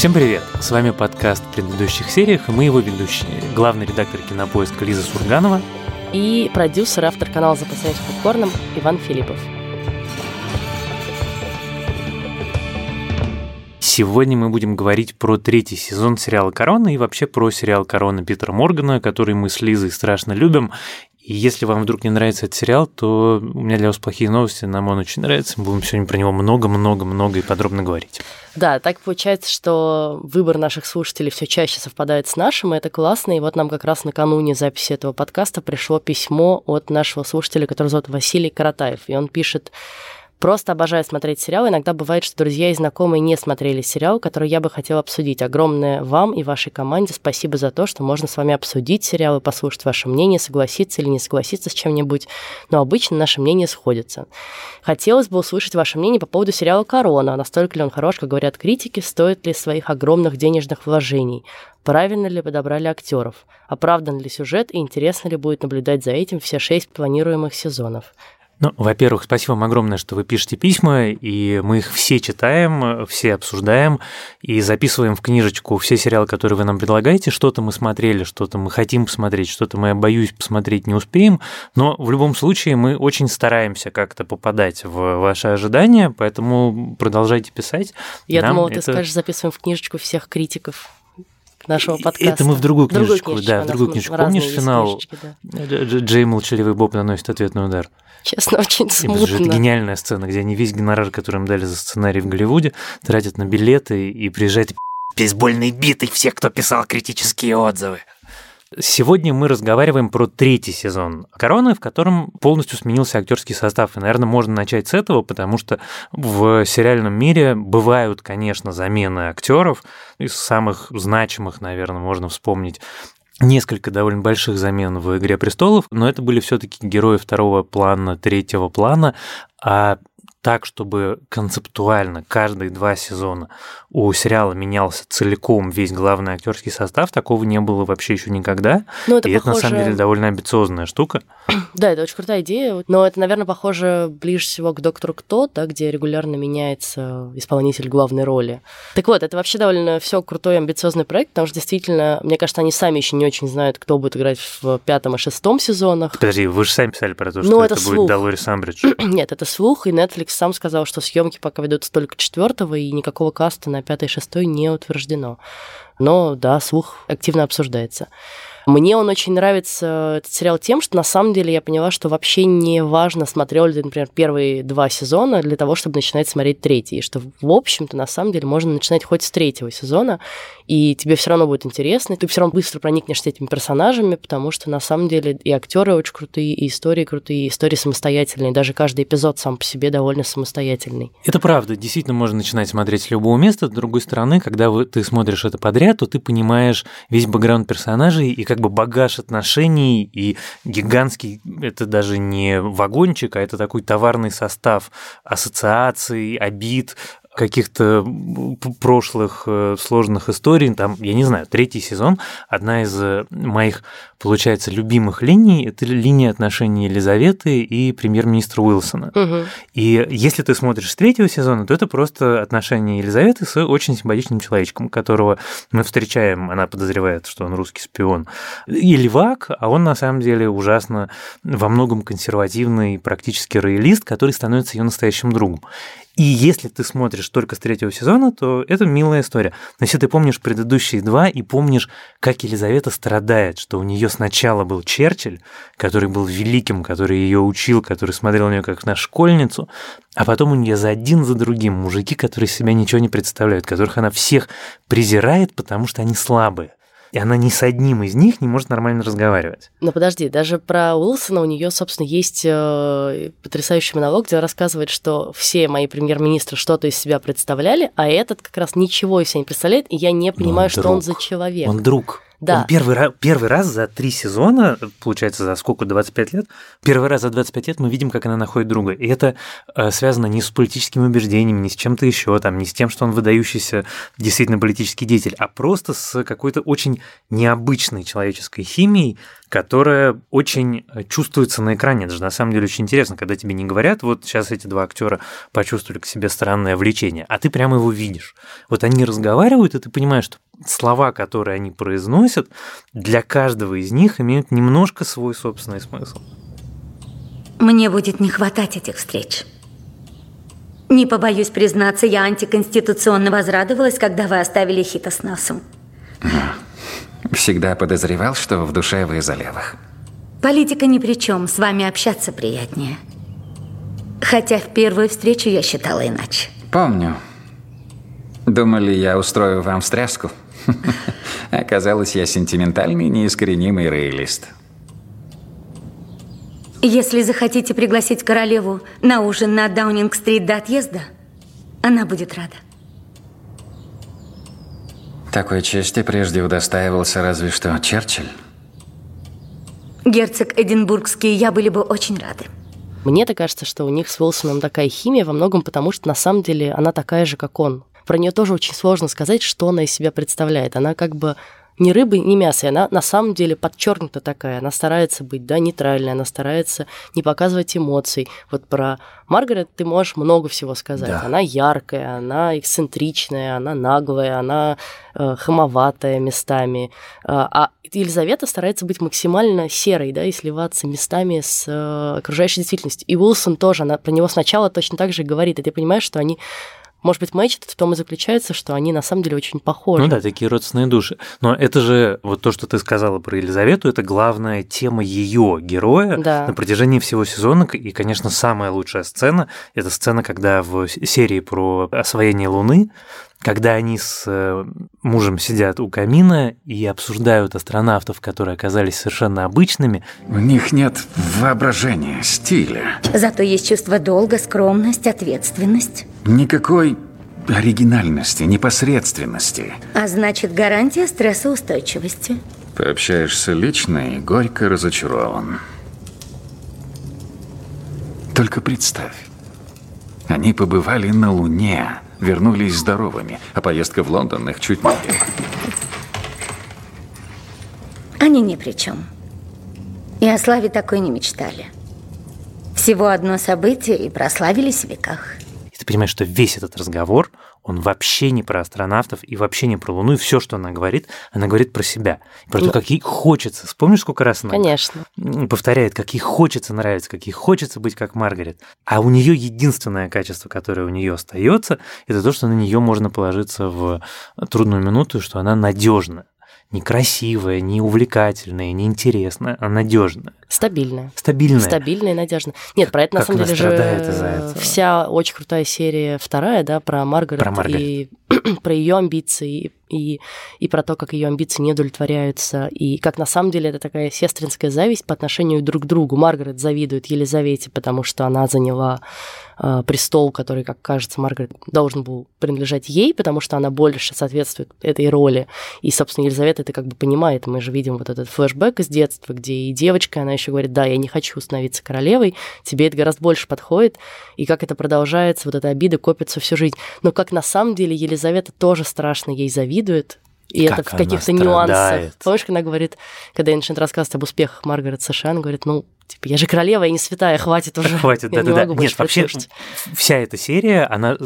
Всем привет! С вами подкаст в предыдущих сериях, и мы его ведущие. Главный редактор кинопоиска Лиза Сурганова и продюсер, автор канала «Запасаясь попкорном» Иван Филиппов. Сегодня мы будем говорить про третий сезон сериала «Корона» и вообще про сериал «Корона» Питера Моргана, который мы с Лизой страшно любим. И если вам вдруг не нравится этот сериал, то у меня для вас плохие новости, нам он очень нравится. Мы будем сегодня про него много-много-много и подробно говорить. Да, так получается, что выбор наших слушателей все чаще совпадает с нашим, и это классно. И вот нам как раз накануне записи этого подкаста пришло письмо от нашего слушателя, который зовут Василий Каратаев. И он пишет Просто обожаю смотреть сериалы. Иногда бывает, что друзья и знакомые не смотрели сериал, который я бы хотела обсудить. Огромное вам и вашей команде спасибо за то, что можно с вами обсудить сериалы, послушать ваше мнение, согласиться или не согласиться с чем-нибудь. Но обычно наши мнения сходятся. Хотелось бы услышать ваше мнение по поводу сериала «Корона». Настолько ли он хорош, как говорят критики, стоит ли своих огромных денежных вложений? Правильно ли подобрали актеров? Оправдан ли сюжет и интересно ли будет наблюдать за этим все шесть планируемых сезонов? Ну, во-первых, спасибо вам огромное, что вы пишете письма, и мы их все читаем, все обсуждаем и записываем в книжечку все сериалы, которые вы нам предлагаете. Что-то мы смотрели, что-то мы хотим посмотреть, что-то мы, боюсь, посмотреть не успеем. Но в любом случае мы очень стараемся как-то попадать в ваши ожидания, поэтому продолжайте писать. Я Нам думала, это... ты скажешь, записываем в книжечку всех критиков нашего подкаста. Это мы в другую книжечку, другую да, в другую книжечку. Помнишь финал? Да. Джей Молчаливый Боб наносит ответный удар. Честно, очень смутно. Это гениальная сцена, где они весь гонорар, который им дали за сценарий в Голливуде, тратят на билеты и приезжает бейсбольной битой всех, кто писал критические отзывы. Сегодня мы разговариваем про третий сезон «Короны», в котором полностью сменился актерский состав. И, наверное, можно начать с этого, потому что в сериальном мире бывают, конечно, замены актеров. Из самых значимых, наверное, можно вспомнить несколько довольно больших замен в «Игре престолов», но это были все таки герои второго плана, третьего плана, а так, чтобы концептуально каждые два сезона у сериала менялся целиком весь главный актерский состав, такого не было вообще еще никогда. Ну, это и похоже... это на самом деле довольно амбициозная штука. Да, это очень крутая идея. Но это, наверное, похоже ближе всего к доктору Кто, да, где регулярно меняется исполнитель главной роли. Так вот, это вообще довольно все крутой амбициозный проект, потому что действительно, мне кажется, они сами еще не очень знают, кто будет играть в пятом и шестом сезонах. Подожди, вы же сами писали про то, ну, что ну, это, это будет Долорис Амбридж. Нет, это слух, и Netflix сам сказал, что съемки пока ведутся только четвертого, и никакого каста на пятый и шестой не утверждено. Но да, слух активно обсуждается. Мне он очень нравится, этот сериал, тем, что на самом деле я поняла, что вообще не важно, смотрел ли ты, например, первые два сезона для того, чтобы начинать смотреть третий. И что, в общем-то, на самом деле можно начинать хоть с третьего сезона, и тебе все равно будет интересно, и ты все равно быстро проникнешься этими персонажами, потому что на самом деле и актеры очень крутые, и истории крутые, и истории самостоятельные. Даже каждый эпизод сам по себе довольно самостоятельный. Это правда. Действительно, можно начинать смотреть с любого места. С другой стороны, когда ты смотришь это подряд, то ты понимаешь весь бэкграунд персонажей и как бы багаж отношений, и гигантский, это даже не вагончик, а это такой товарный состав ассоциаций, обид, каких-то прошлых э, сложных историй. Там, я не знаю, третий сезон, одна из э, моих, получается, любимых линий – это линия отношений Елизаветы и премьер-министра Уилсона. Угу. И если ты смотришь с третьего сезона, то это просто отношения Елизаветы с очень симпатичным человечком, которого мы встречаем, она подозревает, что он русский шпион, и левак, а он на самом деле ужасно во многом консервативный, практически роялист, который становится ее настоящим другом. И если ты смотришь только с третьего сезона, то это милая история. Но если ты помнишь предыдущие два и помнишь, как Елизавета страдает, что у нее сначала был Черчилль, который был великим, который ее учил, который смотрел на нее как на школьницу, а потом у нее за один за другим мужики, которые себя ничего не представляют, которых она всех презирает, потому что они слабые и она ни с одним из них не может нормально разговаривать. Но подожди, даже про Уилсона у нее, собственно, есть э, потрясающий монолог, где она рассказывает, что все мои премьер-министры что-то из себя представляли, а этот как раз ничего из себя не представляет, и я не понимаю, он что друг. он за человек. Он друг. Да. Он первый, первый раз за три сезона, получается, за сколько, 25 лет, первый раз за 25 лет мы видим, как она находит друга. И это э, связано не с политическими убеждениями, не с чем-то еще, там, не с тем, что он выдающийся действительно политический деятель, а просто с какой-то очень необычной человеческой химией, которая очень чувствуется на экране. Это же на самом деле очень интересно, когда тебе не говорят, вот сейчас эти два актера почувствовали к себе странное влечение, а ты прямо его видишь. Вот они разговаривают, и ты понимаешь, что слова, которые они произносят, для каждого из них имеют немножко свой собственный смысл. Мне будет не хватать этих встреч. Не побоюсь признаться, я антиконституционно возрадовалась, когда вы оставили Хита с носом. Всегда подозревал, что в душе вы за левых. Политика ни при чем, с вами общаться приятнее. Хотя в первую встречу я считала иначе. Помню. Думали, я устрою вам встряску? Оказалось, я сентиментальный, неискоренимый реалист. Если захотите пригласить королеву на ужин на Даунинг-стрит до отъезда, она будет рада. Такой чести прежде удостаивался разве что Черчилль. Герцог Эдинбургский и я были бы очень рады. Мне-то кажется, что у них с Уилсоном такая химия во многом потому, что на самом деле она такая же, как он. Про нее тоже очень сложно сказать, что она из себя представляет. Она как бы ни рыбы, ни мяса. И она на самом деле подчеркнута такая. Она старается быть да, нейтральной, она старается не показывать эмоций. Вот про Маргарет ты можешь много всего сказать. Да. Она яркая, она эксцентричная, она наглая, она э, хамоватая местами. Э, а Елизавета старается быть максимально серой, да, и сливаться местами с э, окружающей действительностью. И Уилсон тоже, она про него сначала точно так же говорит, и ты понимаешь, что они может быть, матч в том и заключается, что они на самом деле очень похожи. Ну да, такие родственные души. Но это же, вот то, что ты сказала про Елизавету, это главная тема ее героя да. на протяжении всего сезона. И, конечно, самая лучшая сцена – это сцена, когда в серии про освоение Луны когда они с э, мужем сидят у камина и обсуждают астронавтов, которые оказались совершенно обычными. У них нет воображения, стиля. Зато есть чувство долга, скромность, ответственность. Никакой оригинальности, непосредственности. А значит, гарантия стрессоустойчивости. Пообщаешься лично и горько разочарован. Только представь, они побывали на Луне, вернулись здоровыми, а поездка в Лондон их чуть не убила. Они ни при чем. И о славе такой не мечтали. Всего одно событие и прославились в веках. И ты понимаешь, что весь этот разговор, он вообще не про астронавтов и вообще не про Луну. И все, что она говорит, она говорит про себя. Про ну, то, как ей хочется. Вспомнишь, сколько раз она конечно. повторяет, как ей хочется нравиться, как ей хочется быть как Маргарет. А у нее единственное качество, которое у нее остается, это то, что на нее можно положиться в трудную минуту, что она надежна некрасивая, не увлекательная, не интересная, а надежная. Стабильная. Стабильная. Стабильная и надежная. Нет, про это на самом деле же вся очень крутая серия вторая, да, про Маргарет, про Маргарет. и про ее амбиции и, и про то, как ее амбиции не удовлетворяются, и как на самом деле это такая сестринская зависть по отношению друг к другу. Маргарет завидует Елизавете, потому что она заняла э, престол, который, как кажется, Маргарет должен был принадлежать ей, потому что она больше соответствует этой роли. И, собственно, Елизавета это как бы понимает. Мы же видим вот этот флешбэк из детства, где и девочка, она еще говорит, да, я не хочу становиться королевой, тебе это гораздо больше подходит. И как это продолжается, вот эта обида копится всю жизнь. Но как на самом деле Елизавета тоже страшно ей завидует, и как это в каких-то нюансах. Помнишь, когда она говорит, когда я начинаю рассказывать об успехах Маргарет США, она говорит, ну, Типа, я же королева, я не святая, хватит уже. Хватит, да-да-да. Нет, вообще вся эта серия, она,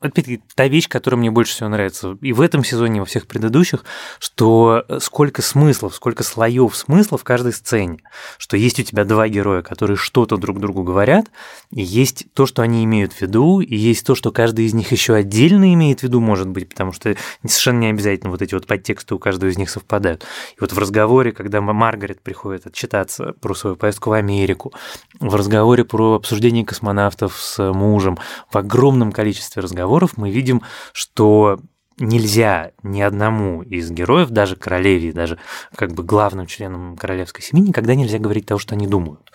опять-таки, та вещь, которая мне больше всего нравится и в этом сезоне, и во всех предыдущих, что сколько смыслов, сколько слоев смысла в каждой сцене. Что есть у тебя два героя, которые что-то друг другу говорят, и есть то, что они имеют в виду, и есть то, что каждый из них еще отдельно имеет в виду, может быть, потому что совершенно не обязательно вот эти вот подтексты у каждого из них совпадают. И вот в разговоре, когда Маргарет приходит отчитаться про свою поездку в Америку, в разговоре про обсуждение космонавтов с мужем, в огромном количестве разговоров мы видим, что нельзя ни одному из героев, даже королеве, даже как бы главным членам королевской семьи, никогда нельзя говорить того, что они думают.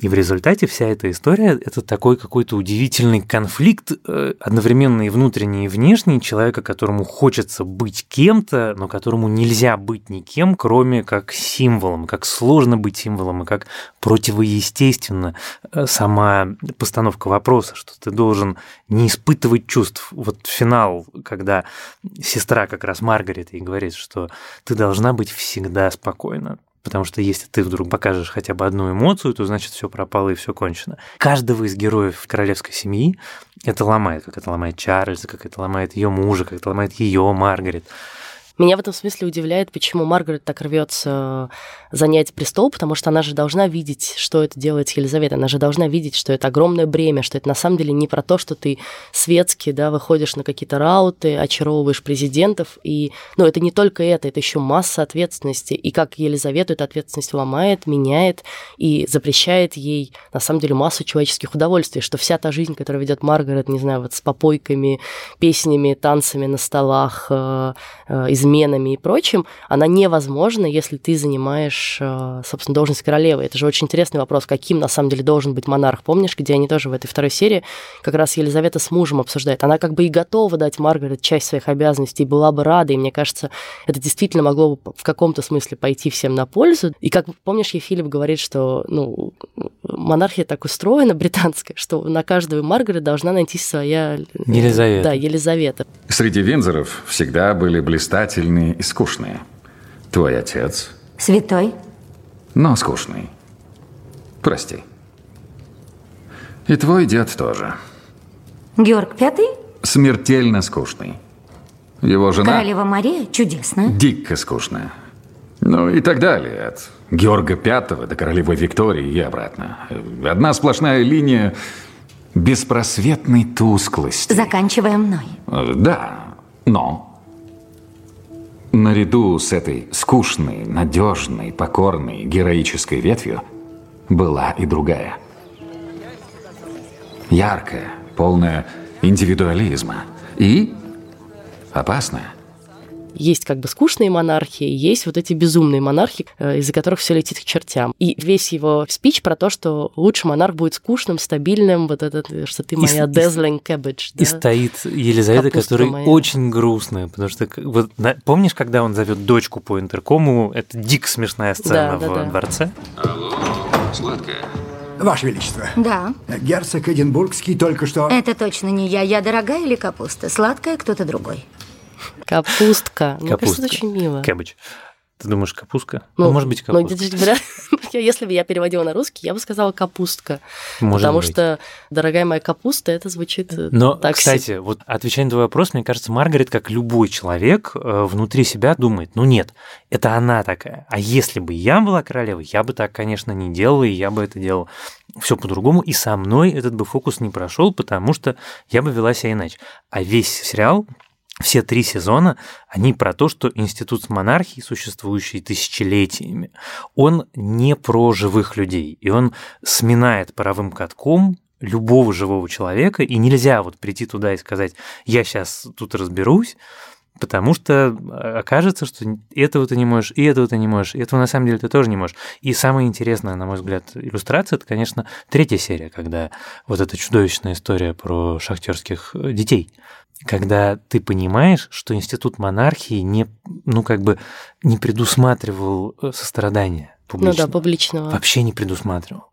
И в результате вся эта история – это такой какой-то удивительный конфликт, э, одновременно и внутренний, и внешний, человека, которому хочется быть кем-то, но которому нельзя быть никем, кроме как символом, как сложно быть символом, и как противоестественно э, сама постановка вопроса, что ты должен не испытывать чувств. Вот финал, когда сестра как раз Маргарет ей говорит, что ты должна быть всегда спокойна. Потому что если ты вдруг покажешь хотя бы одну эмоцию, то значит все пропало и все кончено. Каждого из героев королевской семьи это ломает, как это ломает Чарльза, как это ломает ее мужа, как это ломает ее Маргарет. Меня в этом смысле удивляет, почему Маргарет так рвется занять престол, потому что она же должна видеть, что это делает Елизавета. Она же должна видеть, что это огромное бремя, что это на самом деле не про то, что ты светский, да, выходишь на какие-то рауты, очаровываешь президентов. И, ну, это не только это, это еще масса ответственности. И как Елизавету эта ответственность ломает, меняет и запрещает ей, на самом деле, массу человеческих удовольствий, что вся та жизнь, которую ведет Маргарет, не знаю, вот с попойками, песнями, танцами на столах, э, э, изменами и прочим, она невозможна, если ты занимаешь, э, собственно, должность королевы. Это же очень интересный вопрос, каким на самом деле должен быть монарх. Помнишь, где они тоже в этой второй серии как раз Елизавета с мужем обсуждает. Она как бы и готова дать Маргарет часть своих обязанностей, была бы рада, и мне кажется, это действительно могло бы в каком-то смысле пойти всем на пользу. И как помнишь, ей Филипп говорит, что ну, монархия так устроена, британская, что на каждую Маргарет должна найти своя... Елизавета. Да, Елизавета. Среди Винзоров всегда были блистательные и скучные. Твой отец... Святой? Но скучный. Прости. И твой дед тоже. Георг Пятый? Смертельно скучный. Его жена... Королева Мария? Чудесно. Дико скучная. Ну и так далее. От Георга Пятого до королевы Виктории и обратно. Одна сплошная линия беспросветной тусклости. Заканчивая мной. Да, но... Наряду с этой скучной, надежной, покорной, героической ветвью была и другая. Яркая, полная индивидуализма и опасная – есть как бы скучные монархии, есть вот эти безумные монархи, э, из-за которых все летит к чертям. И весь его спич про то, что лучше монарх будет скучным, стабильным, вот этот, что ты моя и, dazzling cabbage. И да? стоит Елизавета, которая очень грустная, потому что вот помнишь, когда он зовет дочку по интеркому, это дик смешная сцена да, в да, дворце. Алло, сладкая. Ваше Величество. Да. Герцог Эдинбургский только что... Это точно не я. Я дорогая или капуста? Сладкая кто-то другой. Капустка. Мне кажется, это очень мило. Кэббидж. Ты думаешь, капустка? Ну, ну может быть, ну, капустка. Ну, если бы я переводила на русский, я бы сказала капустка. Может потому быть. что, дорогая моя капуста, это звучит э, Но, так кстати, себе. вот отвечая на твой вопрос, мне кажется, Маргарет, как любой человек, э, внутри себя думает, ну нет, это она такая. А если бы я была королевой, я бы так, конечно, не делала, и я бы это делала все по-другому, и со мной этот бы фокус не прошел, потому что я бы вела себя иначе. А весь сериал все три сезона, они про то, что институт монархии, существующий тысячелетиями, он не про живых людей, и он сминает паровым катком любого живого человека, и нельзя вот прийти туда и сказать, я сейчас тут разберусь, потому что а, окажется, что этого ты не можешь, и этого ты не можешь, и этого на самом деле ты тоже не можешь. И самая интересная, на мой взгляд, иллюстрация, это, конечно, третья серия, когда вот эта чудовищная история про шахтерских э, детей – когда ты понимаешь, что институт монархии не, ну, как бы не предусматривал э, сострадания публичного. Ну да, публичного. Вообще не предусматривал.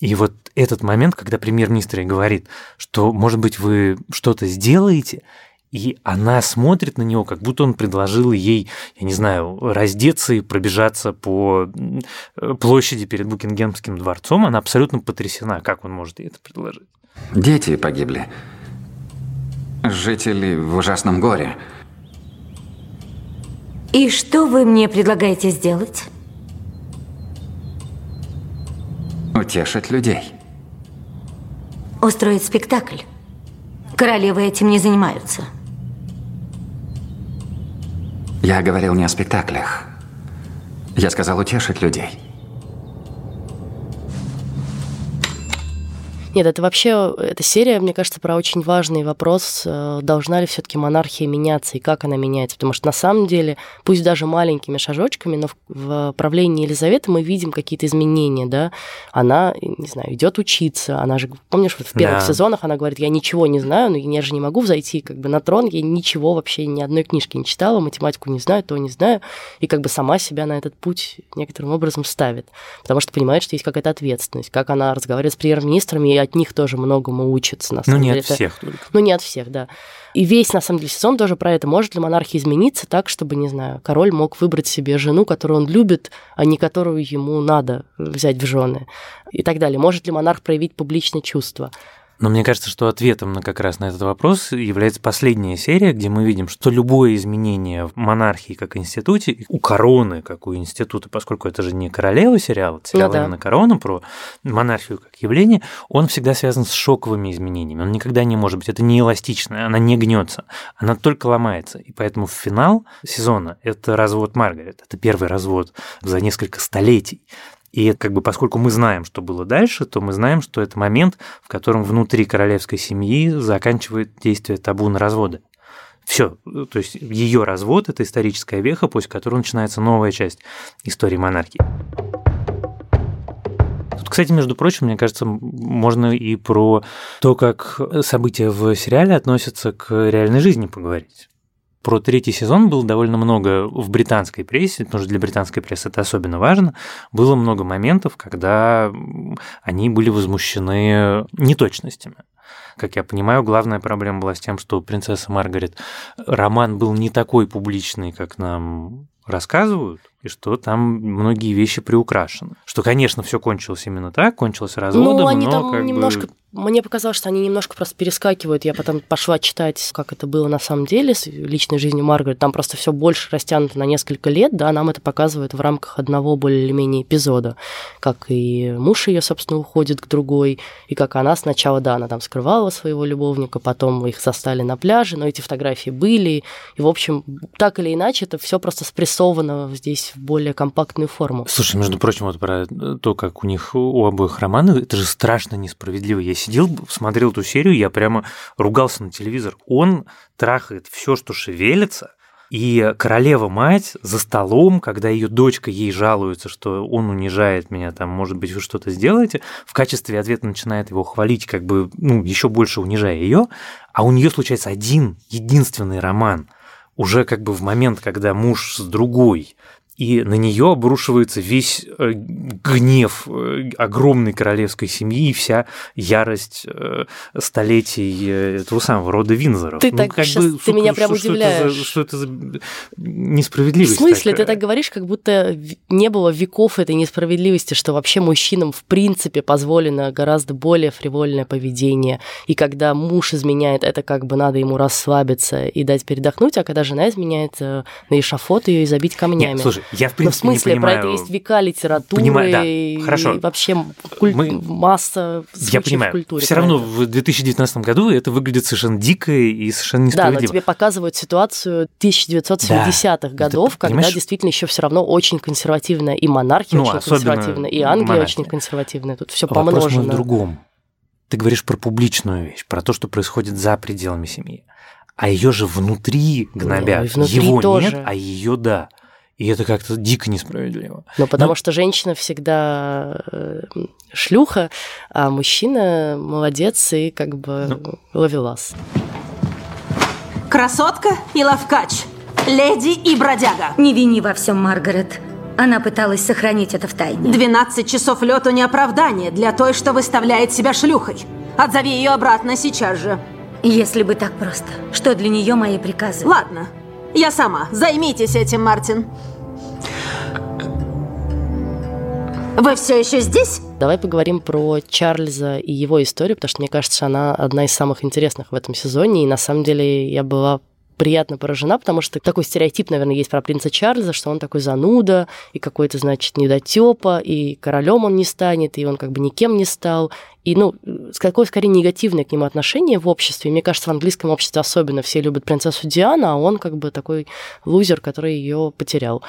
И вот этот момент, когда премьер-министр говорит, что, может быть, вы что-то сделаете, и она смотрит на него, как будто он предложил ей, я не знаю, раздеться и пробежаться по площади перед Букингемским дворцом. Она абсолютно потрясена, как он может ей это предложить. Дети погибли жители в ужасном горе. И что вы мне предлагаете сделать? Утешить людей. Устроить спектакль. Королевы этим не занимаются. Я говорил не о спектаклях. Я сказал утешить людей. Нет, это вообще, эта серия, мне кажется, про очень важный вопрос, э, должна ли все таки монархия меняться и как она меняется. Потому что на самом деле, пусть даже маленькими шажочками, но в правлении Елизаветы мы видим какие-то изменения, да. Она, не знаю, идет учиться, она же, помнишь, вот в первых да. сезонах она говорит, я ничего не знаю, но я же не могу взойти как бы на трон, я ничего вообще, ни одной книжки не читала, математику не знаю, то не знаю, и как бы сама себя на этот путь некоторым образом ставит, потому что понимает, что есть какая-то ответственность, как она разговаривает с премьер-министрами, и от них тоже многому учится, на ну, самом ну, не от всех только. Ну, не от всех, да. И весь, на самом деле, сезон тоже про это. Может ли монархия измениться так, чтобы, не знаю, король мог выбрать себе жену, которую он любит, а не которую ему надо взять в жены и так далее. Может ли монарх проявить публичное чувство? Но мне кажется, что ответом на как раз на этот вопрос является последняя серия, где мы видим, что любое изменение в монархии как институте, у короны как у института, поскольку это же не королева сериал, это сериал ну, да. именно корона про монархию как явление, он всегда связан с шоковыми изменениями. Он никогда не может быть, это не эластичное, она не гнется, она только ломается. И поэтому финал сезона – это развод Маргарет, это первый развод за несколько столетий. И как бы поскольку мы знаем, что было дальше, то мы знаем, что это момент, в котором внутри королевской семьи заканчивает действие табу на разводы. Все, то есть ее развод – это историческая веха, после которой начинается новая часть истории монархии. Тут, кстати, между прочим, мне кажется, можно и про то, как события в сериале относятся к реальной жизни поговорить. Про третий сезон было довольно много в британской прессе, потому что для британской прессы это особенно важно. Было много моментов, когда они были возмущены неточностями. Как я понимаю, главная проблема была с тем, что принцесса Маргарет роман был не такой публичный, как нам рассказывают, и что там многие вещи приукрашены. Что, конечно, все кончилось именно так, кончилось разводом, ну, они но там как немножко бы... Мне показалось, что они немножко просто перескакивают. Я потом пошла читать, как это было на самом деле с личной жизнью Маргарет. Там просто все больше растянуто на несколько лет, да, нам это показывают в рамках одного более или менее эпизода. Как и муж ее, собственно, уходит к другой, и как она сначала, да, она там скрывала своего любовника, потом их застали на пляже, но эти фотографии были. И, в общем, так или иначе, это все просто спрессовано здесь в более компактную форму. Слушай, между прочим, вот про то, как у них у обоих романы, это же страшно несправедливо. Я сидел, смотрел эту серию, я прямо ругался на телевизор. Он трахает все, что шевелится, и королева-мать за столом, когда ее дочка ей жалуется, что он унижает меня, там, может быть, вы что-то сделаете, в качестве ответа начинает его хвалить, как бы, ну, еще больше унижая ее, а у нее случается один, единственный роман, уже как бы в момент, когда муж с другой и на нее обрушивается весь э, гнев э, огромной королевской семьи и вся ярость э, столетий этого самого рода Винзоров. Ты ну, так как сейчас, бы, ты меня прям удивляешь. Что это, за, что это за несправедливость? В смысле? Такая? Ты так говоришь, как будто не было веков этой несправедливости, что вообще мужчинам в принципе позволено гораздо более фривольное поведение, и когда муж изменяет, это как бы надо ему расслабиться и дать передохнуть, а когда жена изменяет, на эшафот ее и забить камнями. Нет, слушай, я в принципе Но в смысле, не понимаю... про это есть века литературы, понимаю, да. и Хорошо. вообще куль... Мы... масса Я понимаю. в культуре. Все равно в 2019 году это выглядит совершенно дико и совершенно несправедливо. Да, но тебе показывают ситуацию 1970-х да. годов, ты, когда понимаешь? действительно еще все равно очень консервативная и монархия ну, очень консервативная, и Англия монархия. очень консервативная. Тут все помножено. Вопрос в другом. Ты говоришь про публичную вещь, про то, что происходит за пределами семьи. А ее же внутри гнобят. Ну, внутри Его тоже. нет, а ее да. И это как-то дико несправедливо. Ну, потому Но... что женщина всегда э, шлюха, а мужчина молодец и как бы ну... ловелас. Красотка и ловкач, леди и бродяга. Не вини во всем, Маргарет. Она пыталась сохранить это в тайне. 12 часов лету не оправдание для той, что выставляет себя шлюхой. Отзови ее обратно сейчас же. Если бы так просто. Что для нее мои приказы? Ладно, я сама. Займитесь этим, Мартин. Вы все еще здесь? Давай поговорим про Чарльза и его историю, потому что мне кажется, она одна из самых интересных в этом сезоне. И на самом деле я была приятно поражена, потому что такой стереотип, наверное, есть про принца Чарльза, что он такой зануда и какой-то, значит, недотепа, и королем он не станет, и он как бы никем не стал. И, ну, какое скорее негативное к нему отношение в обществе. Мне кажется, в английском обществе особенно все любят принцессу Диану, а он как бы такой лузер, который ее потерял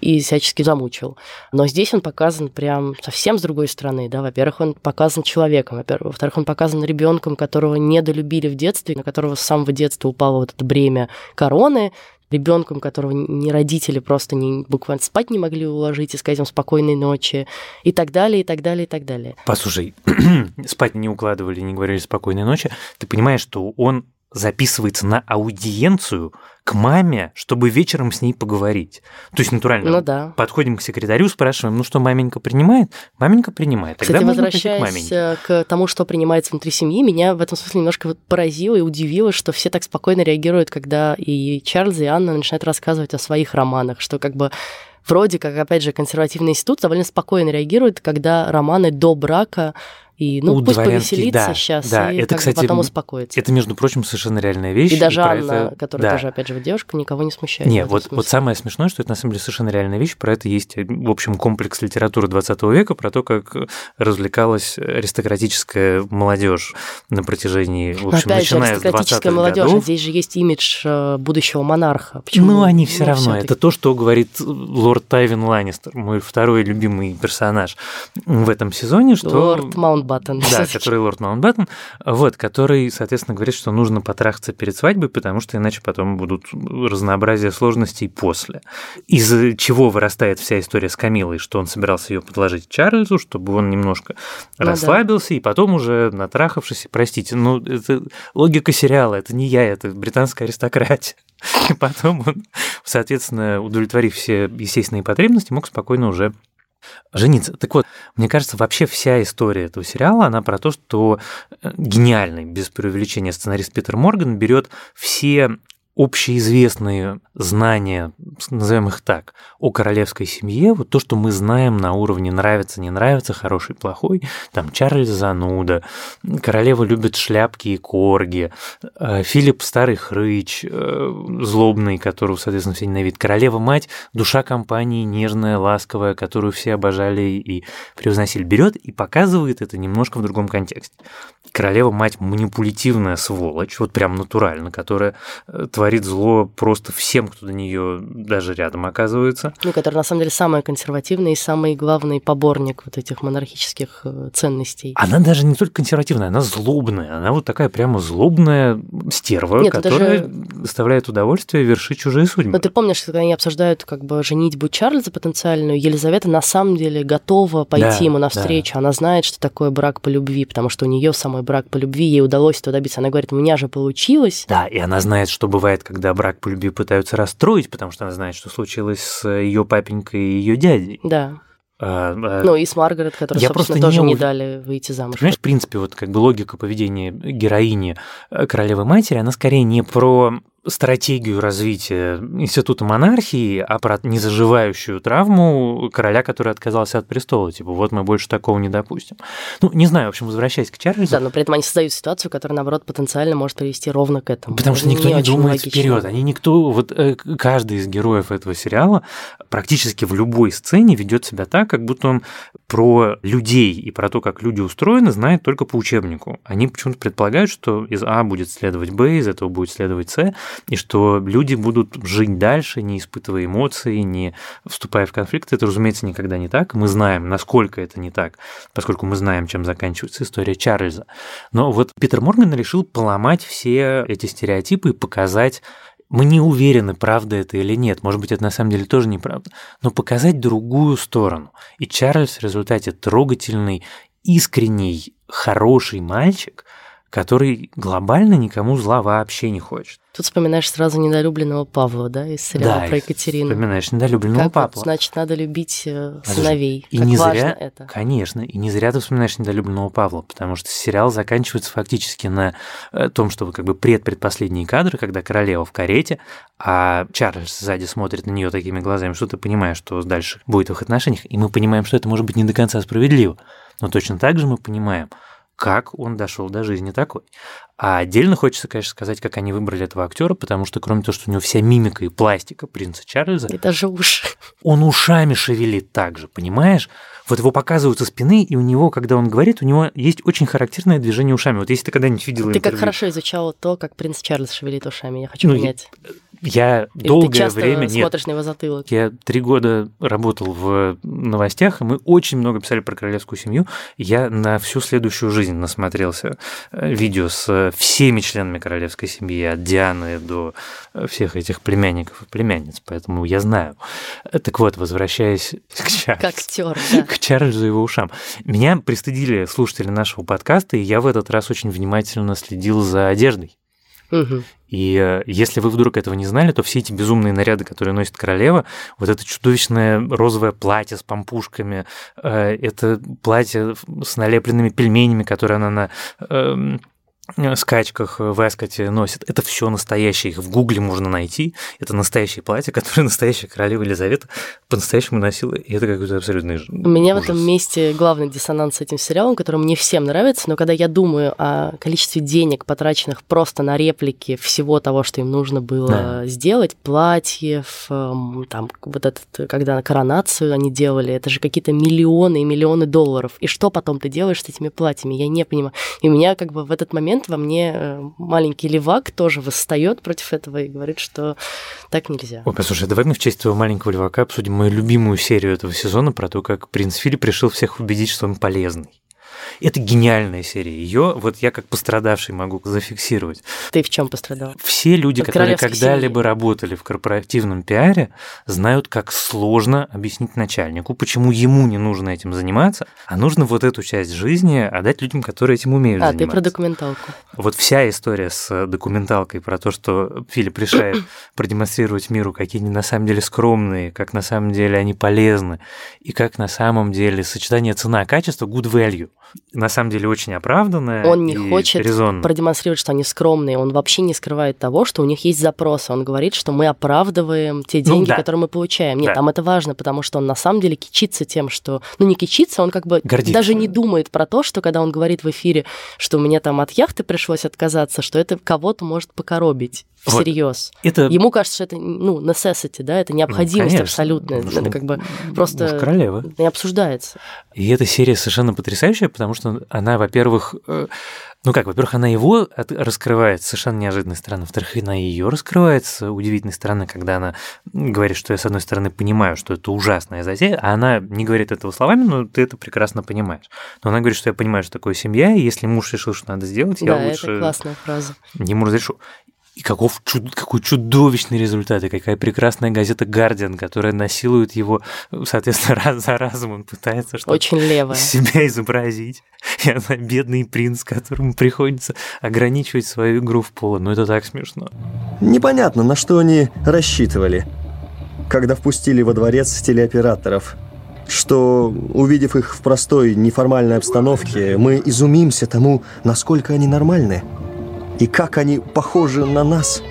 и всячески замучил. Но здесь он показан прям совсем с другой стороны, да. Во-первых, он показан человеком, во-вторых, он показан ребенком, которого недолюбили в детстве, на которого с самого детства упало вот это бремя короны, ребенком, которого ни родители просто не, буквально спать не могли уложить и сказать ему спокойной ночи, и так далее, и так далее, и так далее. Послушай, спать не укладывали, не говорили спокойной ночи. Ты понимаешь, что он записывается на аудиенцию к маме, чтобы вечером с ней поговорить. То есть натурально ну, да. подходим к секретарю, спрашиваем, ну что, маменька принимает? Маменька принимает. Тогда Кстати, возвращаясь к, к тому, что принимается внутри семьи, меня в этом смысле немножко поразило и удивило, что все так спокойно реагируют, когда и Чарльз, и Анна начинают рассказывать о своих романах, что как бы вроде как, опять же, консервативный институт довольно спокойно реагирует, когда романы до брака и ну У пусть повеселится да, сейчас да, и это, как кстати, потом успокоится. Это, между прочим, совершенно реальная вещь. И даже и Анна, это... которая да. тоже, опять же, девушка, никого не смущает. Нет, вот, вот самое смешное, что это на самом деле совершенно реальная вещь. Про это есть, в общем, комплекс литературы 20 века, про то, как развлекалась аристократическая молодежь на протяжении, в общем, опять начиная же, аристократическая с молодежь, годов. здесь же есть имидж э, будущего монарха. Почему? Ну, они все ну, равно. всё-таки. Это то, что говорит лорд Тайвин Ланнистер, мой второй любимый персонаж в этом сезоне, что... Лорд Маунтбаттен. Да, который лорд Маунтбаттен, вот, который, соответственно, говорит, что нужно потрахаться перед свадьбой, потому что иначе потом будут разнообразие сложностей после. Из чего вырастает вся история с Камилой, что он собирался ее подложить Чарльзу, чтобы он немножко Ну да. расслабился, и потом уже натрахавшись, простите, ну, это логика сериала, это не я, это британская аристократия. И потом он, соответственно, удовлетворив все естественные потребности, мог спокойно уже жениться. Так вот, мне кажется, вообще вся история этого сериала, она про то, что э, гениальный, без преувеличения, сценарист Питер Морган берет все общеизвестные знания, назовем их так, о королевской семье, вот то, что мы знаем на уровне нравится, не нравится, хороший, плохой, там Чарльз зануда, королева любит шляпки и корги, э, Филипп старый хрыч, э, злобный, которого, соответственно, все ненавидят, королева-мать, душа компании, нежная, ласковая, которую все обожали и превозносили, берет и показывает это немножко в другом контексте. Королева-мать манипулятивная сволочь, вот прям натурально, которая э, творит зло просто всем, кто до нее даже рядом оказывается. Ну, который на самом деле самый консервативный и самый главный поборник вот этих монархических э, ценностей. Она даже не только консервативная, она злобная. Она вот такая прямо злобная стерва, Нет, которая даже- доставляет удовольствие вершить чужие судьбы. Но ты помнишь, когда они обсуждают как бы женитьбу Чарльза потенциальную, Елизавета на самом деле готова пойти Да, ему навстречу. Она знает, что такое брак по любви, потому что у нее самой брак по любви, ей удалось этого добиться. Она говорит, у меня же получилось. Да, и она знает, что бывает, когда брак по любви пытаются расстроить, потому что она знает, что случилось с ее папенькой и ее дядей. Да. А, а, Ну и с Маргарет, которой, Я собственно, просто тоже не не ув- дали выйти замуж. Понимаешь, в принципе, вот как бы логика поведения героини э, королевы матери, она скорее не про стратегию развития института монархии, а про незаживающую травму короля, который отказался от престола. Типа, вот мы больше такого не допустим. Ну, не знаю, в общем, возвращаясь к Чарльзу, Да, но при этом они создают ситуацию, которая, наоборот, потенциально может привести ровно к этому. Потому что никто не, очень думает логично. вперед. Они никто, вот э, каждый из героев этого сериала практически в любой сцене ведет себя так, как будто он про людей и про то, как люди устроены, знает только по учебнику. Они почему-то предполагают, что из А будет следовать Б, из этого будет следовать С, и что люди будут жить дальше, не испытывая эмоций, не вступая в конфликт. Это, разумеется, никогда не так. Мы знаем, насколько это не так, поскольку мы знаем, чем заканчивается история Чарльза. Но вот Питер Морган решил поломать все эти стереотипы и показать мы не уверены, правда это или нет. Может быть, это на самом деле тоже неправда. Но показать другую сторону. И Чарльз в результате трогательный, искренний, хороший мальчик, который глобально никому зла вообще не хочет. Тут вспоминаешь сразу недолюбленного Павла, да, из сериала Да, про Екатерину. Вспоминаешь недолюбленного как папу. вот, значит, надо любить э, Подожди, сыновей. И как не важно зря, это. конечно, и не зря ты вспоминаешь недолюбленного Павла, потому что сериал заканчивается фактически на э, том, что как бы предпредпоследние кадры, когда королева в карете, а Чарльз сзади смотрит на нее такими глазами, что ты понимаешь, что дальше будет в их отношениях, и мы понимаем, что это может быть не до конца справедливо. Но точно так же мы понимаем, как он дошел до жизни такой. А отдельно хочется, конечно, сказать, как они выбрали этого актера, потому что кроме того, что у него вся мимика и пластика принца Чарльза, И даже уши. он ушами шевелит так же, понимаешь? Вот его показывают со спины, и у него, когда он говорит, у него есть очень характерное движение ушами. Вот если ты когда-нибудь видел Ты как интервью- хорошо изучала то, как принц Чарльз шевелит ушами. Я хочу Ну, понять. Я Или долгое ты часто время... Нет, смотришь на его затылок? Я три года работал в новостях, и мы очень много писали про королевскую семью. Я на всю следующую жизнь насмотрелся э, видео с э, всеми членами королевской семьи, от Дианы до э, всех этих племянников и племянниц, поэтому я знаю. Э, Так вот, возвращаясь к Чарльзу. Как актер, да. К Чарльзу его ушам. Меня пристыдили слушатели нашего подкаста, и я в этот раз очень внимательно следил за одеждой. И э, если вы вдруг этого не знали, то все эти безумные наряды, которые носит королева, вот это чудовищное розовое платье с помпушками, э, это платье с налепленными пельменями, которые она на эм, скачках в Эскоте носит, это все настоящее, их в гугле можно найти, это настоящее платье, которое настоящая королева Елизавета по-настоящему носила, и это какой-то абсолютный ж- У меня в этом месте главный диссонанс с этим сериалом, который мне всем нравится, но когда я думаю о количестве денег, потраченных просто на реплики всего того, что им нужно было Да. сделать, платьев, эм, там, вот этот, когда коронацию они делали, это же какие-то миллионы и миллионы долларов. И что потом ты делаешь с этими платьями? Я не понимаю. И меня как бы в этот момент во мне э, маленький левак тоже восстает против этого и говорит, что так нельзя. Ой, послушай, давай мы в честь твоего маленького левака обсудим мою любимую серию этого сезона про то, как принц Филипп решил всех убедить, что он полезный. Это гениальная серия. Ее вот я как пострадавший могу зафиксировать. Ты в чем пострадал? Все люди, От которые когда-либо работали в корпоративном пиаре, знают, как сложно объяснить начальнику, почему ему не нужно этим заниматься, а нужно вот эту часть жизни отдать людям, которые этим умеют А, заниматься. ты про документалку. Вот вся история с документалкой про то, что Филипп решает продемонстрировать миру, какие они на самом деле скромные, как на самом деле они полезны, и как на самом деле сочетание цена-качество good value на самом деле очень оправданное Он не и хочет резонно. продемонстрировать, что они скромные. Он вообще не скрывает того, что у них есть запросы. Он говорит, что мы оправдываем те Ну деньги, да. которые мы получаем. Нет, Да. там это важно, потому что он на самом деле кичится тем, что... Ну, не кичится, он как бы Гордится. даже не думает про то, что когда он говорит в эфире, что мне там от яхты пришлось отказаться, что это кого-то может покоробить Вот. всерьез. Это Ему кажется, что это, ну, necessity, да, это необходимость конечно. абсолютная. Ну, это как бы просто королевы. не обсуждается. И эта серия совершенно потрясающая, потому что она, во-первых, э, ну как, во-первых, она его от- раскрывает с совершенно неожиданной стороны, во-вторых, она ее раскрывает с удивительной стороны, когда она говорит, что я, с одной стороны, понимаю, что это ужасная затея, а она не говорит этого словами, но ты это прекрасно понимаешь. Но она говорит, что я понимаю, что такое семья, и если муж решил, что надо сделать, Да, я это лучше классная фраза. ему разрешу. И каков чуд- какой чудовищный результат, и какая прекрасная газета «Гардиан», которая насилует его, соответственно, раз за разом он пытается что-то Очень левая. себя изобразить. И она бедный принц, которому приходится ограничивать свою игру в поло. Ну, это так смешно. Непонятно, на что они рассчитывали, когда впустили во дворец телеоператоров. Что, увидев их в простой, неформальной обстановке, мы изумимся тому, насколько они нормальны и как они похожи на нас.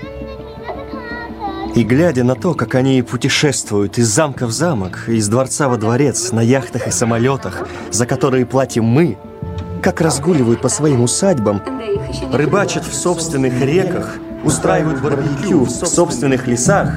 И глядя на то, как они путешествуют из замка в замок, из дворца во дворец, на яхтах и самолетах, за которые платим мы, как разгуливают по своим усадьбам, рыбачат в собственных реках, устраивают барбекю в собственных лесах,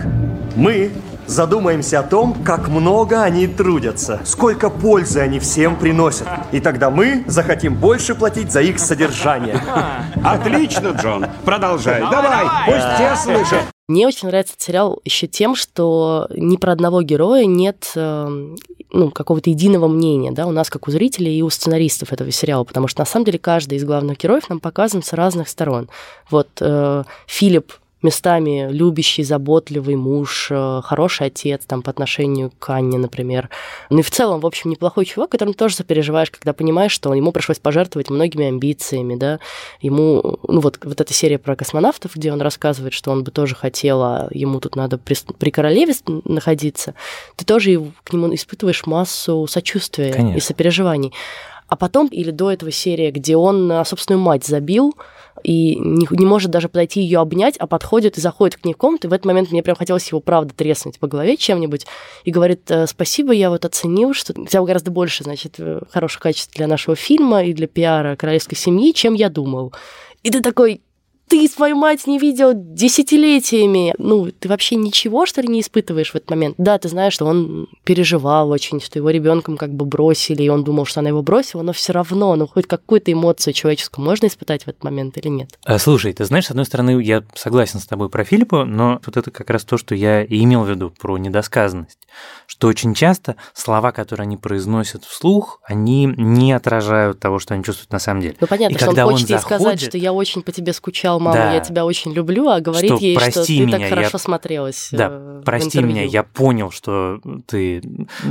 мы задумаемся о том, как много они трудятся, сколько пользы они всем приносят. И тогда мы захотим больше платить за их содержание. Отлично, Джон. Продолжай. Давай, пусть все слышат. Мне очень нравится этот сериал еще тем, что ни про одного героя нет э, ну, какого-то единого мнения, да, у нас, как у зрителей и у сценаристов этого сериала, потому что на самом деле каждый из главных героев нам показан с разных сторон. Вот э, Филипп местами любящий, заботливый муж, э, хороший отец там по отношению к Анне, например. Ну и в целом, в общем, неплохой чувак, которым тоже сопереживаешь, когда понимаешь, что ему пришлось пожертвовать многими амбициями, да. Ему, ну вот, вот эта серия про космонавтов, где он рассказывает, что он бы тоже хотел, а ему тут надо при, при королеве находиться, ты тоже к нему испытываешь массу сочувствия Конечно. и сопереживаний. А потом, или до этого серия, где он на собственную мать забил, и не, не может даже подойти ее обнять, а подходит и заходит к ней в комнату. И в этот момент мне прям хотелось его, правда, треснуть по голове чем-нибудь. И говорит, «Э, спасибо, я вот оценил, что взял гораздо больше, значит, э, хороших качеств для нашего фильма и для пиара королевской семьи, чем я думал. И ты такой, ты свою мать не видел десятилетиями. Ну, ты вообще ничего, что ли, не испытываешь в этот момент? Да, ты знаешь, что он переживал очень, что его ребенком как бы бросили, и он думал, что она его бросила, но все равно, ну, хоть какую-то эмоцию человеческую можно испытать в этот момент или нет? А, слушай, ты знаешь, с одной стороны, я согласен с тобой про Филиппа, но вот это как раз то, что я и имел в виду про недосказанность, что очень часто слова, которые они произносят вслух, они не отражают того, что они чувствуют на самом деле. Ну, понятно, и что когда он хочет ей сказать, заходит, что я очень по тебе скучал, мама, Да. я тебя очень люблю, а говорит Что ей, что прости ты меня, так я- хорошо смотрелась. Да, э, прости интервью. меня, я понял, что ты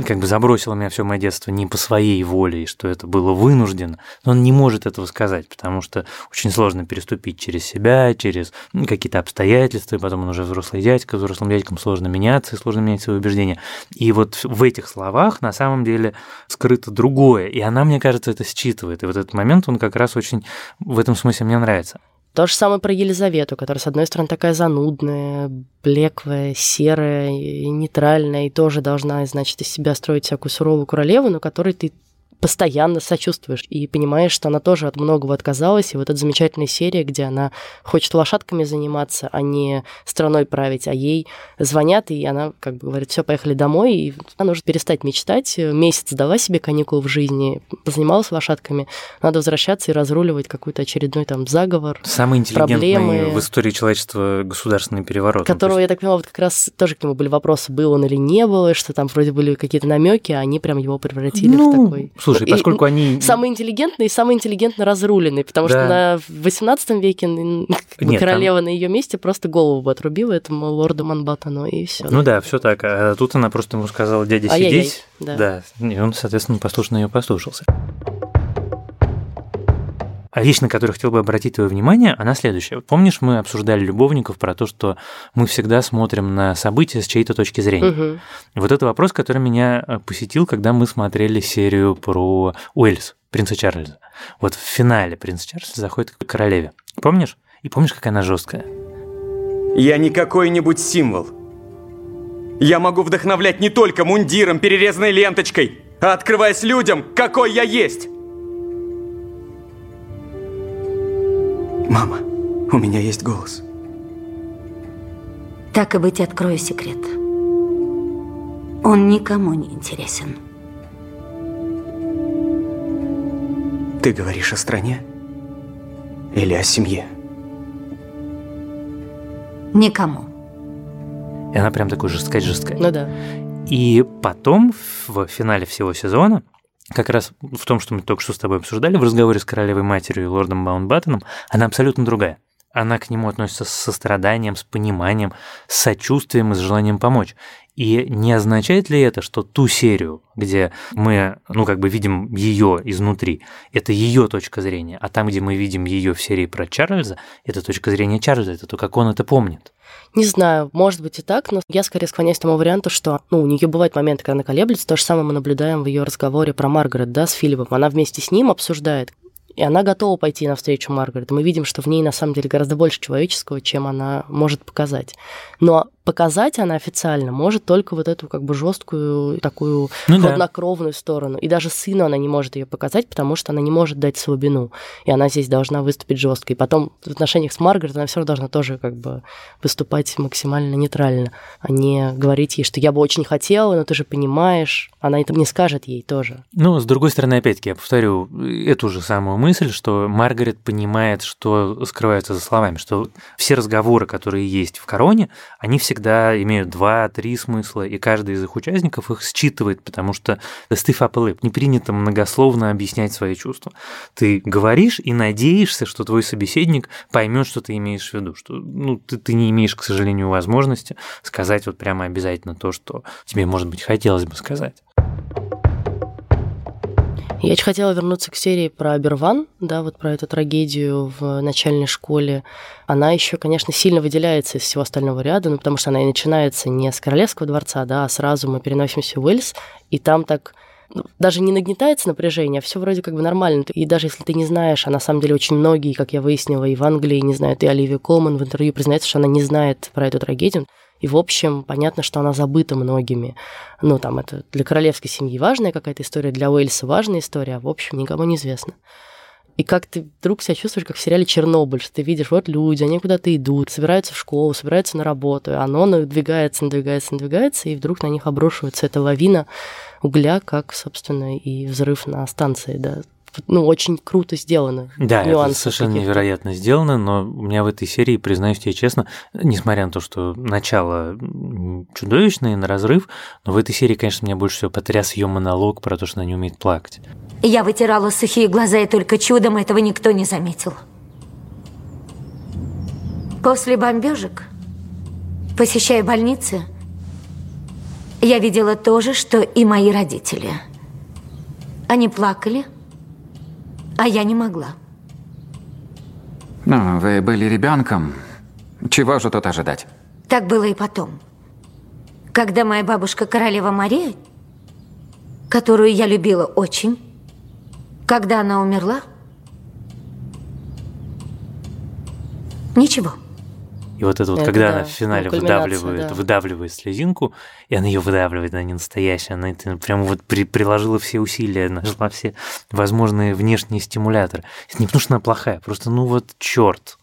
как бы забросила меня все мое детство не по своей воле, и что это было вынуждено. Но он не может этого сказать, потому что очень сложно переступить через себя, через ну, какие-то обстоятельства, и потом он уже взрослый дядька, взрослым дядькам сложно меняться, и сложно менять свои убеждения. И вот в этих словах на самом деле скрыто другое, и она, мне кажется, это считывает. И вот этот момент, он как раз очень в этом смысле мне нравится. То же самое про Елизавету, которая, с одной стороны, такая занудная, блеклая, серая, нейтральная, и тоже должна, значит, из себя строить всякую суровую королеву, но которой ты постоянно сочувствуешь и понимаешь, что она тоже от многого отказалась. И вот эта замечательная серия, где она хочет лошадками заниматься, а не страной править, а ей звонят, и она как бы говорит, все, поехали домой, и она нужно перестать мечтать. Месяц дала себе каникул в жизни, позанималась лошадками, надо возвращаться и разруливать какой-то очередной там заговор, Самый интеллигентный Проблемы. в истории человечества государственный переворот. Ну, то которого, я так понимаю, вот как раз тоже к нему были вопросы, был он или не был, что там вроде были какие-то намеки, а они прям его превратили в Ну, такой... Слушай, И- поскольку они... Самый интеллигентный и самый интеллигентно разруленный, потому что Да. на, в 18 веке Нет, там- королева на ее месте просто голову бы отрубила этому лорду Манбаттону, и все. Ну да, все так. А тут она просто ему сказала, дядя, сидись. да. Да. И он, соответственно, послушно ее послушался. А вещь, на которую хотел бы обратить твое внимание, она следующая. Помнишь, мы обсуждали любовников про то, что мы всегда смотрим на события с чьей-то точки зрения. Мгм. Вот это вопрос, который меня э, посетил, когда мы смотрели серию про Уэльс, принца Чарльза. Вот в финале принц Чарльз заходит к королеве. Помнишь? И помнишь, как она жесткая? Я не какой-нибудь символ. Я могу вдохновлять не только мундиром, перерезанной ленточкой, а открываясь людям, какой я есть. Мама, у меня есть голос. Так и быть, открою секрет. Он никому не интересен. Ты говоришь о стране? Или о семье? Никому. И она прям такой жесткая-жесткая. Ну да. И потом, в финале всего сезона, как раз в том, что мы только что с тобой обсуждали, в разговоре с королевой матерью и лордом Баунбаттоном, она абсолютно другая. Она к нему относится с состраданием, с пониманием, с сочувствием и с желанием помочь. И не означает ли это, что ту серию, где мы, ну, как бы видим ее изнутри, это ее точка зрения, а там, где мы видим ее в серии про Чарльза, это точка зрения Чарльза, это то, как он это помнит. Не знаю, может быть и так, но я скорее склоняюсь к тому варианту, что ну, у нее бывают моменты, когда она колеблется. То же самое мы наблюдаем в ее разговоре про Маргарет, да, с Филиппом. Она вместе с ним обсуждает, и она готова пойти навстречу Маргарет. Мы видим, что в ней на самом деле гораздо больше человеческого, чем она может показать. Но показать она официально может только вот эту как бы жесткую такую Ну да. хладнокровную сторону. И даже сыну она не может ее показать, потому что она не может дать слабину. И она здесь должна выступить жестко. И потом в отношениях с Маргарет она все равно должна тоже как бы выступать максимально нейтрально, а не говорить ей, что я бы очень хотела, но ты же понимаешь. Она это не скажет ей тоже. Ну, с другой стороны, опять-таки, я повторю эту же самую мысль, что Маргарет понимает, что скрывается за словами, что все разговоры, которые есть в короне, они всегда имеют два-три смысла, и каждый из их участников их считывает, потому что стыв апеллэп, не принято многословно объяснять свои чувства. Ты говоришь и надеешься, что твой собеседник поймет, что ты имеешь в виду, что ну, ты, ты не имеешь, к сожалению, возможности сказать вот прямо обязательно то, что тебе, может быть, хотелось бы сказать. Я очень хотела вернуться к серии про Аберван, да, вот про эту трагедию в начальной школе. Она еще, конечно, сильно выделяется из всего остального ряда, ну, потому что она и начинается не с Королевского дворца, да, а сразу мы переносимся в Уэльс, и там так ну, даже не нагнетается напряжение, а все вроде как бы нормально. И даже если ты не знаешь, а на самом деле очень многие, как я выяснила, и в Англии не знают, и Оливия Колман в интервью признается, что она не знает про эту трагедию. И, в общем, понятно, что она забыта многими. Ну, там, это для королевской семьи важная какая-то история, для Уэльса важная история, а, в общем, никому не известно. И как ты вдруг себя чувствуешь, как в сериале «Чернобыль», что ты видишь, вот люди, они куда-то идут, собираются в школу, собираются на работу, и оно надвигается, надвигается, надвигается, и вдруг на них обрушивается эта лавина угля, как, собственно, и взрыв на станции, да, ну, очень круто сделано. Да, это совершенно невероятно сделано, но у меня в этой серии, признаюсь тебе честно, несмотря на то, что начало чудовищное, на разрыв, но в этой серии, конечно, меня больше всего потряс ее монолог про то, что она не умеет плакать. Я вытирала сухие глаза, и только чудом этого никто не заметил. После бомбежек, посещая больницы, я видела то же, что и мои родители. Они плакали, а я не могла. Ну, вы были ребенком. Чего же тут ожидать? Так было и потом. Когда моя бабушка королева Мария, которую я любила очень, когда она умерла? Ничего. И вот это вот, это когда да, она в финале выдавливает, да. выдавливает слезинку, и она ее выдавливает, она не настоящая, она это прям вот при, приложила все усилия, нашла все возможные внешние стимуляторы. Это не потому, что она плохая, просто ну вот черт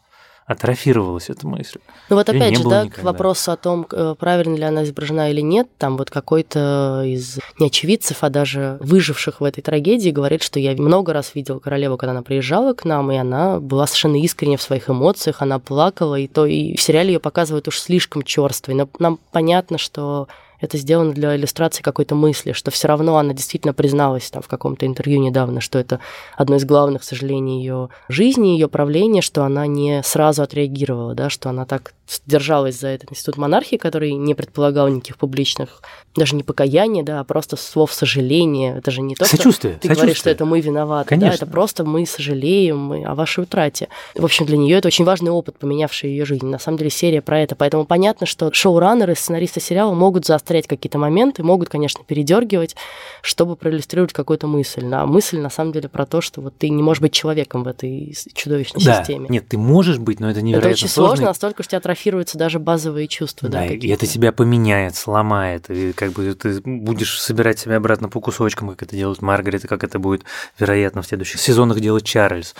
атрофировалась эта мысль. Ну вот опять же, да, никогда. к вопросу о том, э, правильно ли она изображена или нет, там вот какой-то из не очевидцев, а даже выживших в этой трагедии говорит, что я много раз видел королеву, когда она приезжала к нам, и она была совершенно искренне в своих эмоциях, она плакала, и то и в сериале ее показывают уж слишком черствой. Но нам понятно, что это сделано для иллюстрации какой-то мысли, что все равно она действительно призналась там в каком-то интервью недавно, что это одно из главных сожалений ее жизни, ее правления, что она не сразу отреагировала, да, что она так держалась за этот институт монархии, который не предполагал никаких публичных, даже не покаяния, да, а просто слов сожаления. Это же не то, сочувствие, что ты сочувствие. говоришь, что это мы виноваты, Конечно. да, это просто мы сожалеем мы о вашей утрате. В общем, для нее это очень важный опыт, поменявший ее жизнь. На самом деле серия про это, поэтому понятно, что шоураннеры, сценаристы сериала могут заострять какие-то моменты, могут, конечно, передергивать, чтобы проиллюстрировать какую-то мысль. А мысль на самом деле про то, что вот ты не можешь быть человеком в этой чудовищной да. системе. Нет, ты можешь быть, но это невероятно Это очень сложно, сложно настолько, что тебя атрофируются даже базовые чувства. Да, да и это тебя поменяет, сломает, и как бы ты будешь собирать себя обратно по кусочкам, как это делает Маргарет, и как это будет, вероятно, в следующих сезонах делать Чарльз.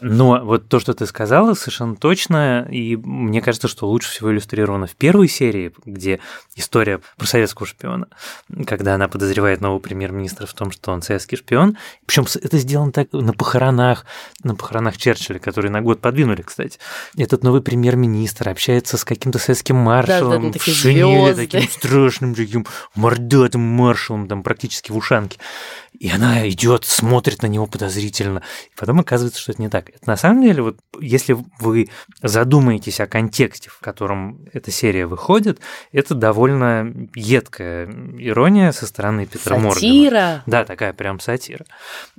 Но вот то, что ты сказала, совершенно точно, и мне кажется, что лучше всего иллюстрировано в первой серии, где история про советского шпиона, когда она подозревает нового премьер-министра в том, что он советский шпион. Причем это сделано так на похоронах, на похоронах Черчилля, которые на год подвинули, кстати. Этот новый премьер-министр общается с каким-то советским маршалом да, да, в шинели, таким страшным таким мордатым маршалом, там практически в ушанке. И она идет, смотрит на него подозрительно. И потом оказывается, что это не так. Это на самом деле, вот если вы задумаетесь о контексте, в котором эта серия выходит, это довольно едкая ирония со стороны Петра Моргана. Сатира. Да, такая прям сатира.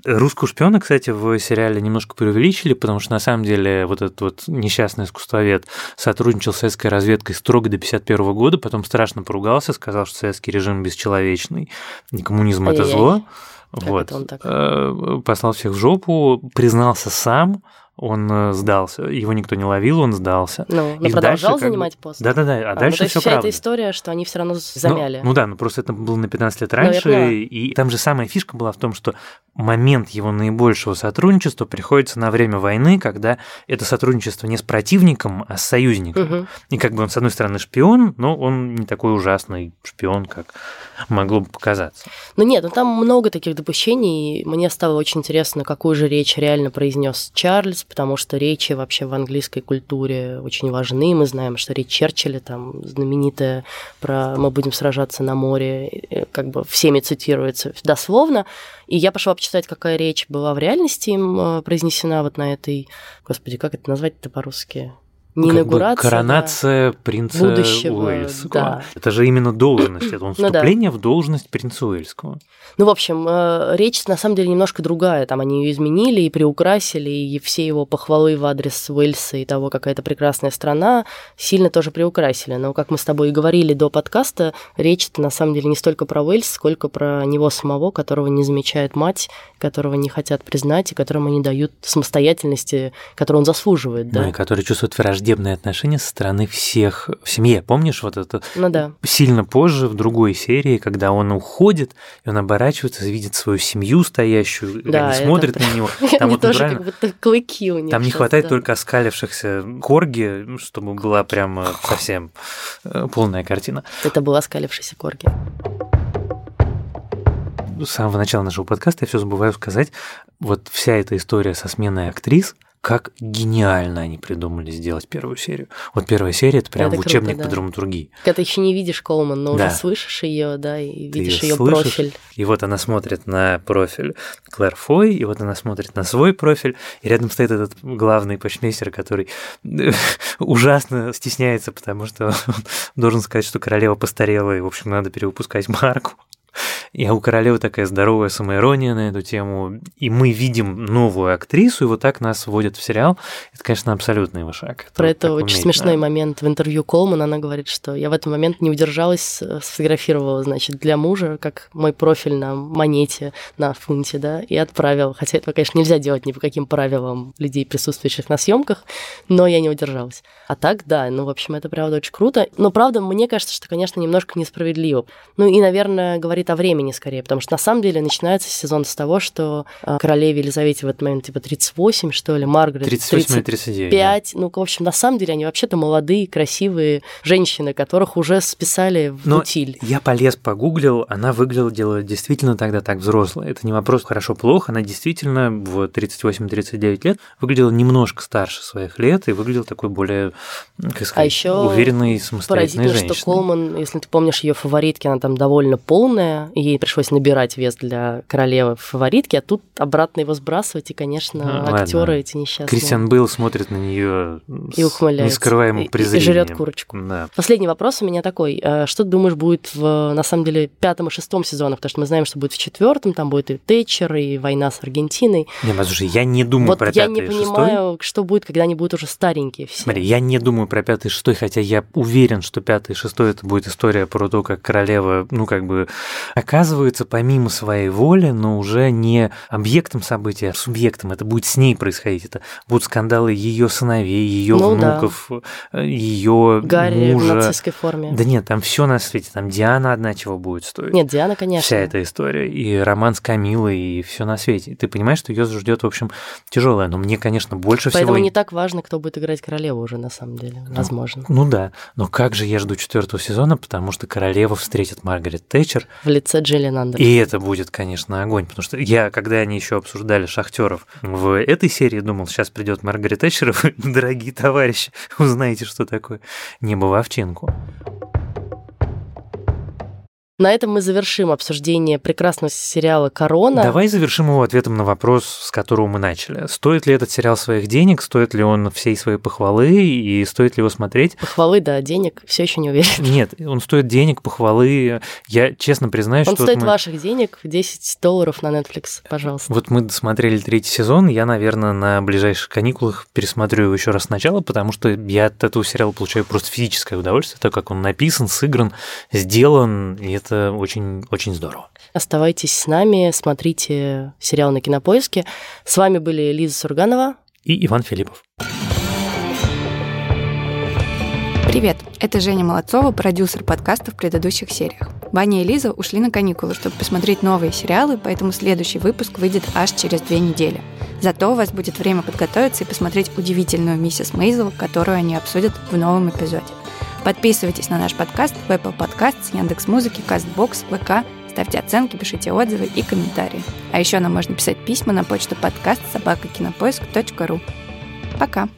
Русскую шпиона, кстати, в сериале немножко преувеличили, потому что на самом деле вот этот вот несчастный искусствовед сотрудничал с советской разведкой строго до 51 года, потом страшно поругался, сказал, что советский режим бесчеловечный, и коммунизм – это зло. Вот. Э, послал всех в жопу, признался сам, он э, сдался. Его никто не ловил, он сдался. Ну, но продолжал дальше, занимать как... пост. Да-да-да, а, а ну, дальше ну, все вся правда. эта история, что они все равно замяли. Ну, ну да, ну просто это было на 15 лет ну, раньше, ну, и там же самая фишка была в том, что момент его наибольшего сотрудничества приходится на время войны, когда это сотрудничество не с противником, а с союзником. Угу. И как бы он, с одной стороны, шпион, но он не такой ужасный шпион, как могло бы показаться. Ну нет, ну там много таких допущений, и мне стало очень интересно, какую же речь реально произнес Чарльз, потому что речи вообще в английской культуре очень важны. Мы знаем, что речь Черчилля там знаменитая про «мы будем сражаться на море», э, как бы всеми цитируется дословно. И я пошла почитать, какая речь была в реальности им э, произнесена вот на этой... Господи, как это назвать-то по-русски? Не как инаугурация, коронация принца Будущего, Уэльского. да. Это же именно должность, это он Ну да. вступление в должность принца Уэльского. Ну, в общем, э, речь на самом деле немножко другая. Там они ее изменили и приукрасили, и все его похвалы в адрес Уэльса и того, какая это прекрасная страна, сильно тоже приукрасили. Но, как мы с тобой и говорили до подкаста, речь на самом деле не столько про Уэльс, сколько про него самого, которого не замечает мать, которого не хотят признать и которому не дают самостоятельности, которую он заслуживает. Да? Ну и который чувствует враждебные отношения со стороны всех в семье. Помнишь вот это? Ну да. Сильно позже, в другой серии, когда он уходит, и он оборачивается, видит свою семью стоящую, Да, они это- смотрят на него. Там вот тоже как будто клыки у них. Там не хватает только оскалившихся корги, ну, чтобы была прямо совсем э, полная картина. Это был оскалившийся корги. С самого начала нашего подкаста я все забываю сказать, вот вся эта история со сменой актрис, как гениально они придумали сделать первую серию. Вот первая серия это прям Это круто, учебник да. по драматургии. Когда ты еще не видишь Колман, но Да. уже слышишь ее, да, и Ты видишь ее слышишь, профиль. И вот она смотрит на профиль Клэр Фой, и вот она смотрит на свой профиль, и рядом стоит этот главный почмейстер, который ужасно стесняется, потому что он должен сказать, что королева постарела, и, в общем, надо перевыпускать марку. И а у королевы такая здоровая самоирония на эту тему. И мы видим новую актрису, и вот так нас вводят в сериал. Это, конечно, абсолютный шаг. Про это так очень уметь смешной надо. момент в интервью Колман. Она говорит, что я в этот момент не удержалась, э, сфотографировала, значит, для мужа, как мой профиль на монете, на фунте, да, и отправила. Хотя этого, конечно, нельзя делать ни по каким правилам людей, присутствующих на съемках, но я не удержалась. А так, да, ну, в общем, это правда очень круто. Но, правда, мне кажется, что, конечно, немножко несправедливо. Ну и, наверное, говорит о времени скорее, потому что на самом деле начинается сезон с того, что э, королеве Елизавете в этот момент типа 38, что ли, Маргарет 38 или 39. да. 5. Ну, в общем, на самом деле они вообще-то молодые, красивые женщины, которых уже списали в Но утиль. я полез, погуглил, она выглядела действительно тогда так взрослая. Это не вопрос хорошо-плохо, она действительно в 38-39 лет выглядела немножко старше своих лет и выглядела такой более, как сказать, А еще уверенной, самостоятельной Поразительно, женщиной. что Колман, если ты помнишь ее фаворитки, она там довольно полная, и ей пришлось набирать вес для королевы в фаворитке, а тут обратно его сбрасывать, и, конечно, Ну, ладно. актеры эти несчастные. Кристиан Бейл смотрит на нее И ухмыляется. нескрываемым И- и презрением. жрет курочку. Да. Последний вопрос у меня такой. Э, Что ты думаешь будет в, на самом деле, пятом и шестом сезонах? Потому что мы знаем, что будет в четвертом, там будет и Тэтчер, и война с Аргентиной. Не, послушай, я не думаю вот про я пятый не и шестой. понимаю, что будет, когда они будут уже старенькие все. Смотри, я не думаю про пятый и шестой, хотя я уверен, что пятый и шестой это будет история про то, как королева, ну, как бы оказывается помимо своей воли, но уже не объектом события, а субъектом. Это будет с ней происходить. Это будут скандалы ее сыновей, ее Ну да. внуков, ее Гарри в мужа. нацистской форме. Да нет, там все на свете. Там Диана одна чего будет стоить. Нет, Диана, конечно. Вся эта история. И роман с Камилой, и все на свете. И ты понимаешь, что ее ждет, в общем, тяжелое. Но мне, конечно, больше Поэтому всего. не так важно, кто будет играть королеву уже, на самом деле. Возможно. Ну да, но как же я жду четвертого сезона, потому что королева встретит Маргарет Тэтчер, В лице Джиллиан Андерсон. и это будет, конечно, огонь, потому что я, когда они еще обсуждали шахтеров в этой серии, думал, сейчас придет Маргарет Тэтчер, дорогие товарищи, узнаете, что такое небо в овчинку. На этом мы завершим обсуждение прекрасного сериала «Корона». Давай завершим его ответом на вопрос, с которого мы начали. Стоит ли этот сериал своих денег, стоит ли он всей своей похвалы, и стоит ли его смотреть? Похвалы, да, денег, все еще не уверен. Нет, он стоит денег, похвалы. Я честно признаюсь, Он что... вот стоит мы- ваших денег, 10 долларов на Netflix, пожалуйста. Вот мы досмотрели третий сезон, я, наверное, на ближайших каникулах пересмотрю его еще раз сначала, потому что я от этого сериала получаю просто физическое удовольствие, так как он написан, сыгран, сделан, и это очень, очень здорово. Оставайтесь с нами, смотрите сериал на Кинопоиске. С вами были Лиза Сурганова. И Иван Филиппов. Привет, это Женя Молодцова, продюсер подкаста в предыдущих сериях. Ваня и Лиза ушли на каникулы, чтобы посмотреть новые сериалы, поэтому следующий выпуск выйдет аж через две недели. Зато у вас будет время подготовиться и посмотреть удивительную миссис Мейзел, которую они обсудят в новом эпизоде. Подписывайтесь на наш подкаст в Apple Podcasts, Яндекс.Музыки, Castbox, ВК, ставьте оценки, пишите отзывы и комментарии. А еще нам можно писать письма на почту подкаст собакакинопоиск.ру. Пока!